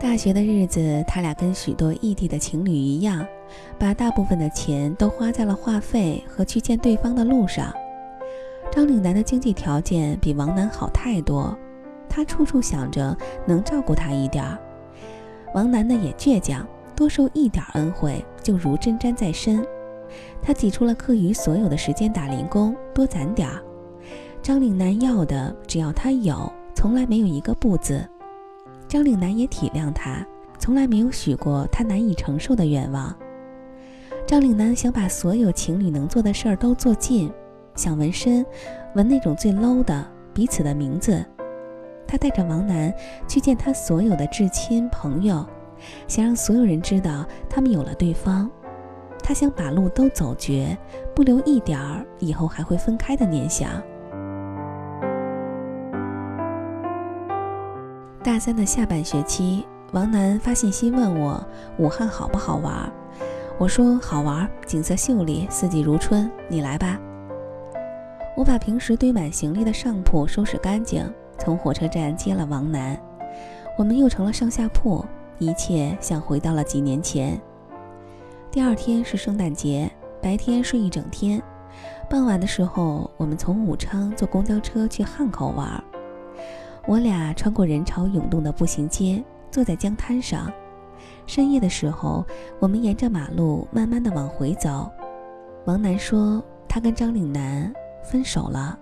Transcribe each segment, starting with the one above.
大学的日子，他俩跟许多异地的情侣一样，把大部分的钱都花在了话费和去见对方的路上。张岭南的经济条件比王楠好太多，他处处想着能照顾他一点儿。王楠呢也倔强，多受一点恩惠就如针毡在身。他挤出了课余所有的时间打零工，多攒点儿。张岭南要的只要他有，从来没有一个不字。张岭南也体谅他，从来没有许过他难以承受的愿望。张岭南想把所有情侣能做的事儿都做尽，想纹身，纹那种最 low 的彼此的名字。他带着王楠去见他所有的至亲朋友，想让所有人知道他们有了对方。他想把路都走绝，不留一点儿以后还会分开的念想。大三的下半学期，王楠发信息问我武汉好不好玩。我说好玩，景色秀丽，四季如春，你来吧。我把平时堆满行李的上铺收拾干净，从火车站接了王楠，我们又成了上下铺，一切像回到了几年前。第二天是圣诞节，白天睡一整天，傍晚的时候，我们从武昌坐公交车去汉口玩。我俩穿过人潮涌动的步行街，坐在江滩上。深夜的时候，我们沿着马路慢慢的往回走。王楠说他跟张岭南分手了，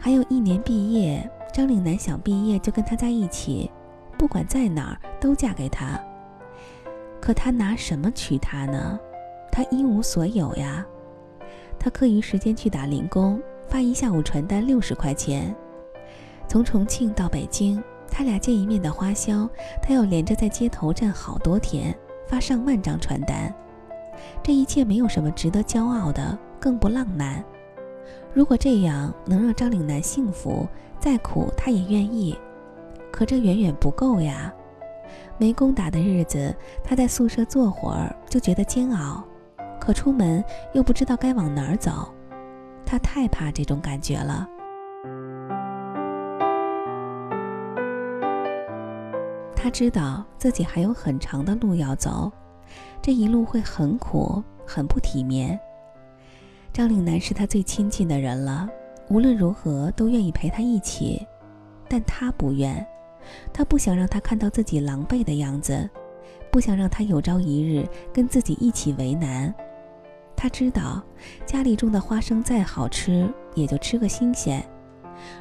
还有一年毕业。张岭南想毕业就跟他在一起，不管在哪儿都嫁给他。可他拿什么娶她呢？他一无所有呀。他课余时间去打零工，发一下午传单六十块钱。从重庆到北京，他俩见一面的花销，他要连着在街头站好多天，发上万张传单。这一切没有什么值得骄傲的，更不浪漫。如果这样能让张岭南幸福，再苦他也愿意。可这远远不够呀。没工打的日子，他在宿舍坐会儿就觉得煎熬，可出门又不知道该往哪儿走。他太怕这种感觉了。他知道自己还有很长的路要走，这一路会很苦，很不体面。张岭南是他最亲近的人了，无论如何都愿意陪他一起，但他不愿，他不想让他看到自己狼狈的样子，不想让他有朝一日跟自己一起为难。他知道家里种的花生再好吃，也就吃个新鲜。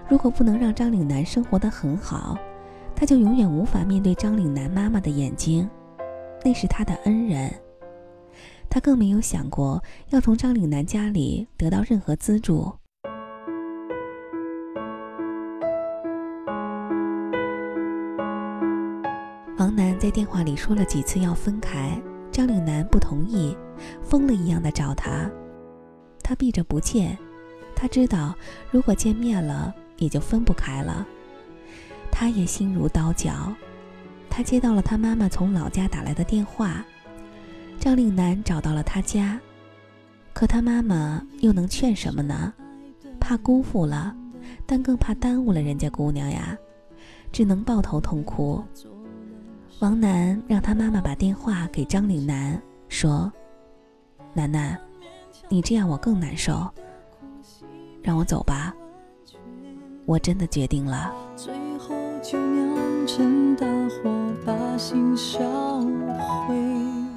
如果不能让张岭南生活得很好，他就永远无法面对张岭南妈妈的眼睛，那是他的恩人。他更没有想过要从张岭南家里得到任何资助。王楠在电话里说了几次要分开，张岭南不同意，疯了一样的找他。他避着不见，他知道如果见面了，也就分不开了。他也心如刀绞，他接到了他妈妈从老家打来的电话，张岭南找到了他家，可他妈妈又能劝什么呢？怕辜负了，但更怕耽误了人家姑娘呀，只能抱头痛哭。王楠让他妈妈把电话给张岭南，说：“楠楠，你这样我更难受，让我走吧，我真的决定了。”就酿成大火，把心烧毁。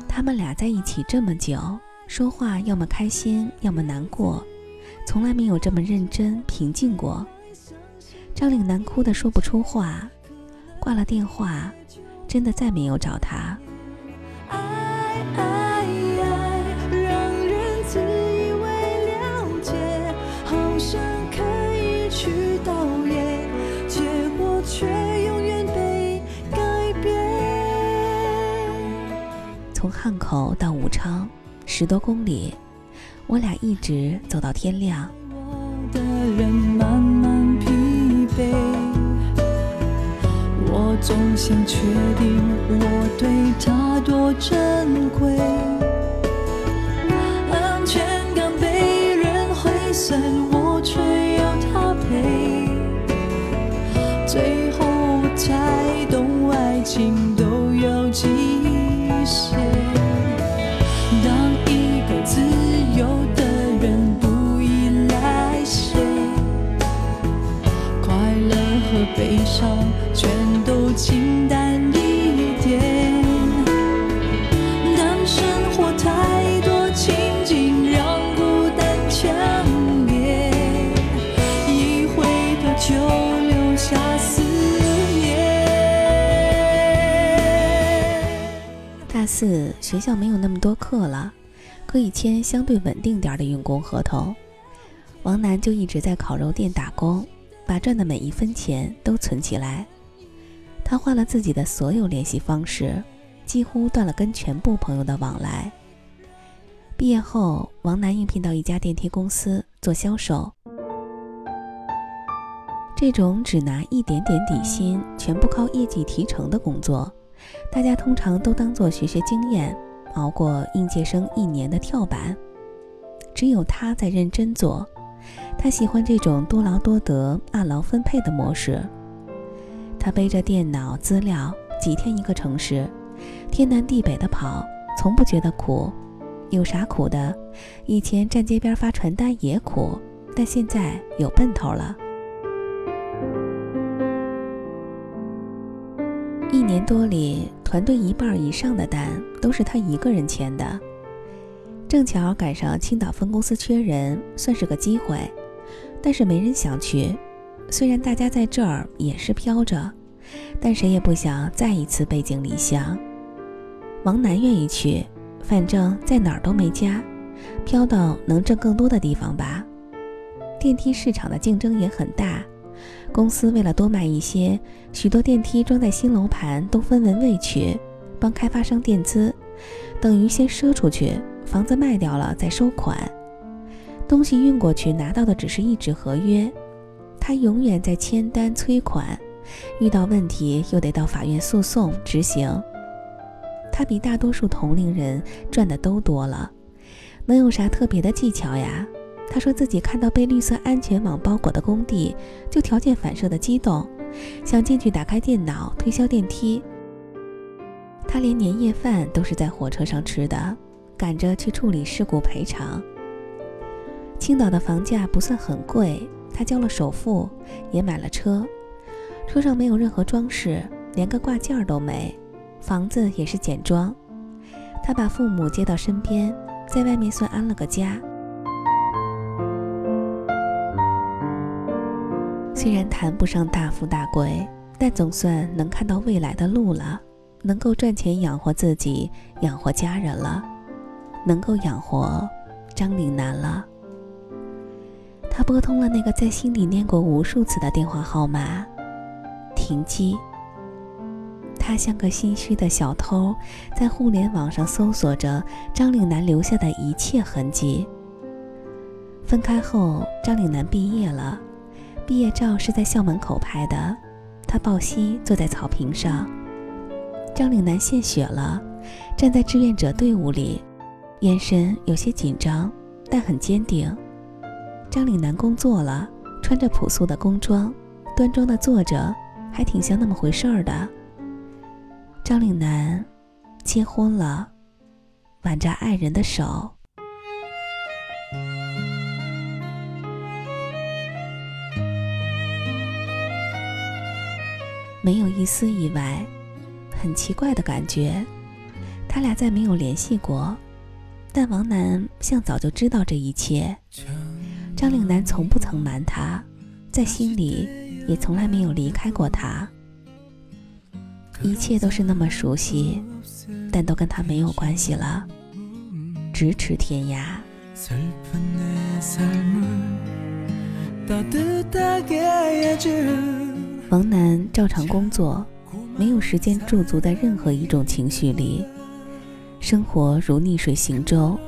他们俩在一起这么久，说话要么开心，要么难过，从来没有这么认真平静过。张岭南哭得说不出话，挂了电话，真的再没有找他。汉口到武昌，十多公里，我俩一直走到天亮。我的人慢慢疲惫，我总想确定我对他多真四学校没有那么多课了，可以签相对稳定点的用工合同。王楠就一直在烤肉店打工，把赚的每一分钱都存起来。他换了自己的所有联系方式，几乎断了跟全部朋友的往来。毕业后，王楠应聘到一家电梯公司做销售。这种只拿一点点底薪、全部靠业绩提成的工作，大家通常都当做学学经验，熬过应届生一年的跳板。只有他在认真做，他喜欢这种多劳多得、按劳分配的模式。他背着电脑资料，几天一个城市，天南地北的跑，从不觉得苦。有啥苦的？以前站街边发传单也苦，但现在有奔头了。一年多里，团队一半以上的单都是他一个人签的。正巧赶上青岛分公司缺人，算是个机会，但是没人想去。虽然大家在这儿也是飘着，但谁也不想再一次背井离乡。王楠愿意去，反正在哪儿都没家，飘到能挣更多的地方吧。电梯市场的竞争也很大。公司为了多卖一些，许多电梯装在新楼盘都分文未取，帮开发商垫资，等于先赊出去，房子卖掉了再收款。东西运过去拿到的只是一纸合约，他永远在签单催款，遇到问题又得到法院诉讼执行。他比大多数同龄人赚的都多了，能有啥特别的技巧呀？他说自己看到被绿色安全网包裹的工地，就条件反射的激动，想进去打开电脑推销电梯。他连年夜饭都是在火车上吃的，赶着去处理事故赔偿。青岛的房价不算很贵，他交了首付，也买了车。车上没有任何装饰，连个挂件都没，房子也是简装。他把父母接到身边，在外面算安了个家。虽然谈不上大富大贵，但总算能看到未来的路了，能够赚钱养活自己，养活家人了，能够养活张岭南了。他拨通了那个在心里念过无数次的电话号码，停机。他像个心虚的小偷，在互联网上搜索着张岭南留下的一切痕迹。分开后，张岭南毕业了。毕业照是在校门口拍的，他抱膝坐在草坪上。张岭南献血了，站在志愿者队伍里，眼神有些紧张，但很坚定。张岭南工作了，穿着朴素的工装，端庄的坐着，还挺像那么回事儿的。张岭南结婚了，挽着爱人的手。没有一丝意外，很奇怪的感觉。他俩再没有联系过，但王楠像早就知道这一切。张岭南从不曾瞒他，在心里也从来没有离开过他。一切都是那么熟悉，但都跟他没有关系了。咫尺天涯。王楠照常工作，没有时间驻足在任何一种情绪里。生活如逆水行舟，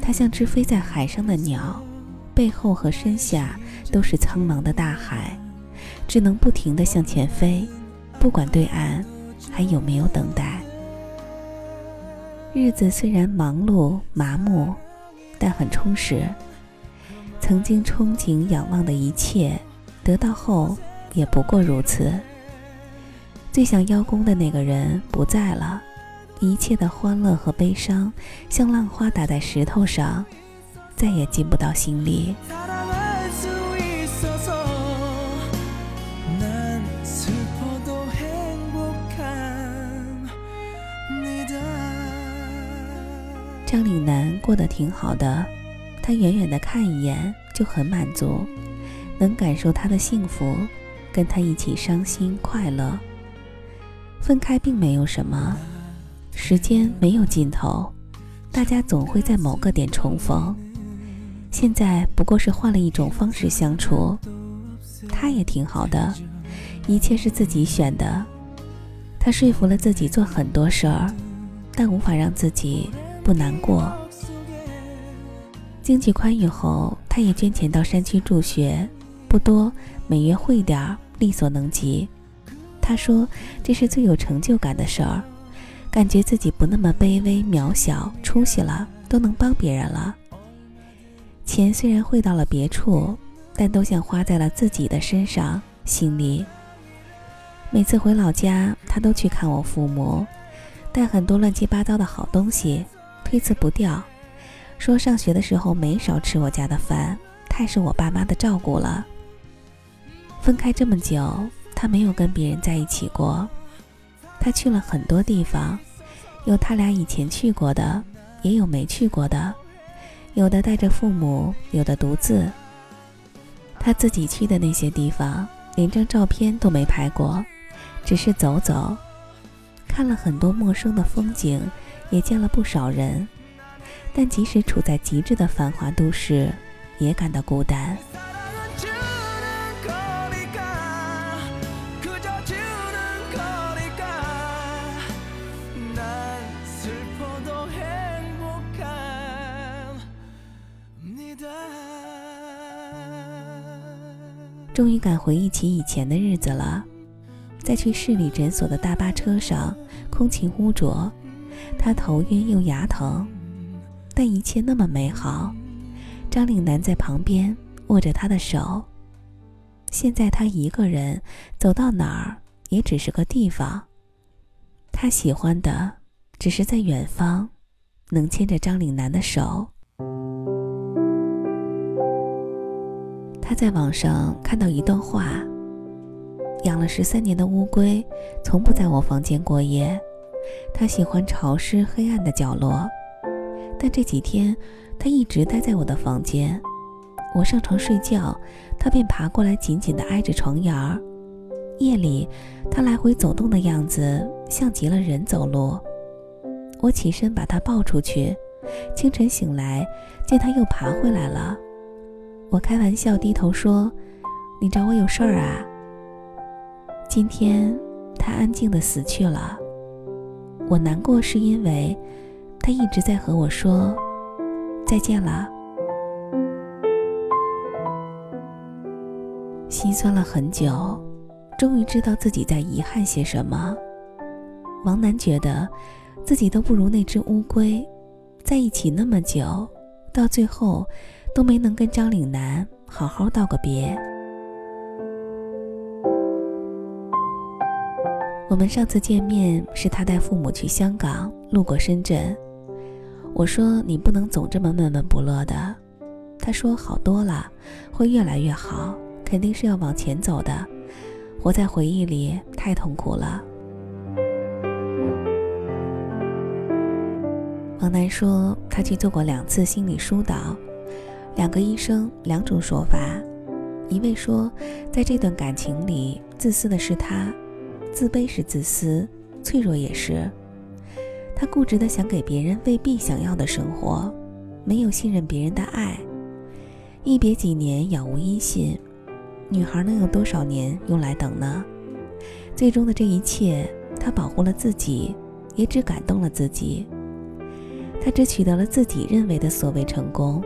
他像只飞在海上的鸟，背后和身下都是苍茫的大海，只能不停地向前飞，不管对岸还有没有等待。日子虽然忙碌麻木，但很充实。曾经憧憬仰望的一切，得到后。也不过如此。最想邀功的那个人不在了，一切的欢乐和悲伤，像浪花打在石头上，再也进不到心里。张岭南过得挺好的，他远远的看一眼就很满足，能感受他的幸福，跟他一起伤心快乐。分开并没有什么，时间没有尽头，大家总会在某个点重逢。现在不过是换了一种方式相处，他也挺好的，一切是自己选的。他说服了自己做很多事儿，但无法让自己。不难过。经济宽裕后，他也捐钱到山区助学，不多，每月汇点儿，力所能及。他说这是最有成就感的事儿，感觉自己不那么卑微渺小，出息了，都能帮别人了。钱虽然汇到了别处，但都像花在了自己的身上心里。每次回老家，他都去看我父母，带很多乱七八糟的好东西。推辞不掉，说上学的时候没少吃我家的饭，太受我爸妈的照顾了。分开这么久，他没有跟别人在一起过。他去了很多地方，有他俩以前去过的，也有没去过的，有的带着父母，有的独自。他自己去的那些地方，连张照片都没拍过，只是走走，看了很多陌生的风景。也见了不少人，但即使处在极致的繁华都市，也感到孤单。终于敢回忆起以前的日子了，在去市里诊所的大巴车上，空气污浊。他头晕又牙疼，但一切那么美好。张岭南在旁边握着他的手。现在他一个人走到哪儿，也只是个地方。他喜欢的，只是在远方，能牵着张岭南的手。他在网上看到一段话：养了十三年的乌龟，从不在我房间过夜。它喜欢潮湿黑暗的角落，但这几天他一直待在我的房间。我上床睡觉，他便爬过来，紧紧地挨着床沿儿。夜里，他来回走动的样子像极了人走路。我起身把他抱出去，清晨醒来，见他又爬回来了。我开玩笑低头说：“你找我有事儿啊？”今天，他安静地死去了。我难过是因为，他一直在和我说再见了，心酸了很久，终于知道自己在遗憾些什么。王楠觉得自己都不如那只乌龟，在一起那么久，到最后都没能跟张岭南好好道个别。我们上次见面是他带父母去香港，路过深圳。我说你不能总这么闷闷不乐的。他说好多了，会越来越好，肯定是要往前走的。活在回忆里太痛苦了。王楠说他去做过两次心理疏导，两个医生两种说法，一位说在这段感情里自私的是他。自卑是自私，脆弱也是。他固执的想给别人未必想要的生活，没有信任别人的爱。一别几年，杳无音信，女孩能有多少年用来等呢？最终的这一切，他保护了自己，也只感动了自己。他只取得了自己认为的所谓成功，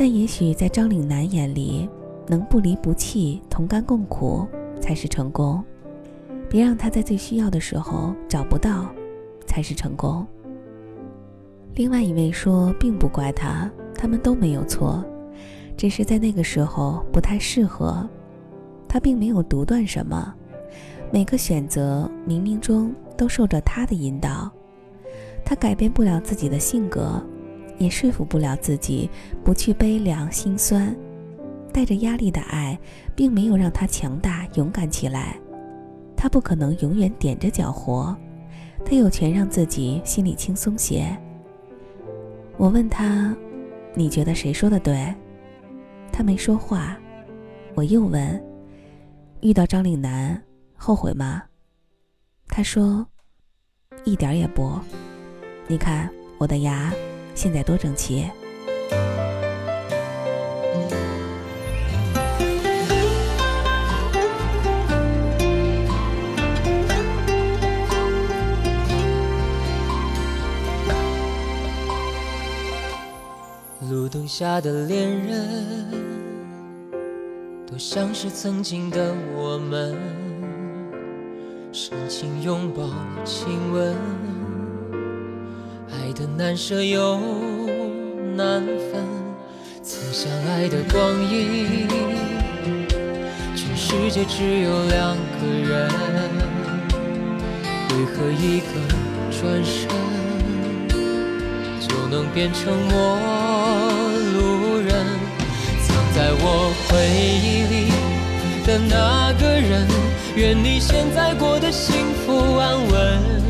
但也许在张岭南眼里，能不离不弃、同甘共苦才是成功。别让他在最需要的时候找不到，才是成功。另外一位说，并不怪他，他们都没有错，只是在那个时候不太适合。他并没有独断什么，每个选择冥冥中都受着他的引导，他改变不了自己的性格，也说服不了自己不去悲凉心酸。带着压力的爱，并没有让他强大勇敢起来。他不可能永远踮着脚活，他有权让自己心里轻松些。我问他：“你觉得谁说的对？”他没说话。我又问：“遇到张岭南，后悔吗？”他说：“一点也不。你看我的牙，现在多整齐。”路灯下的恋人，多像是曾经的我们，深情拥抱、亲吻，难舍又难分。曾相爱的光阴，全世界只有两个人，为何一个转身就能变成陌路人？藏？在我回忆里的那个人，愿你现在过得幸福安稳。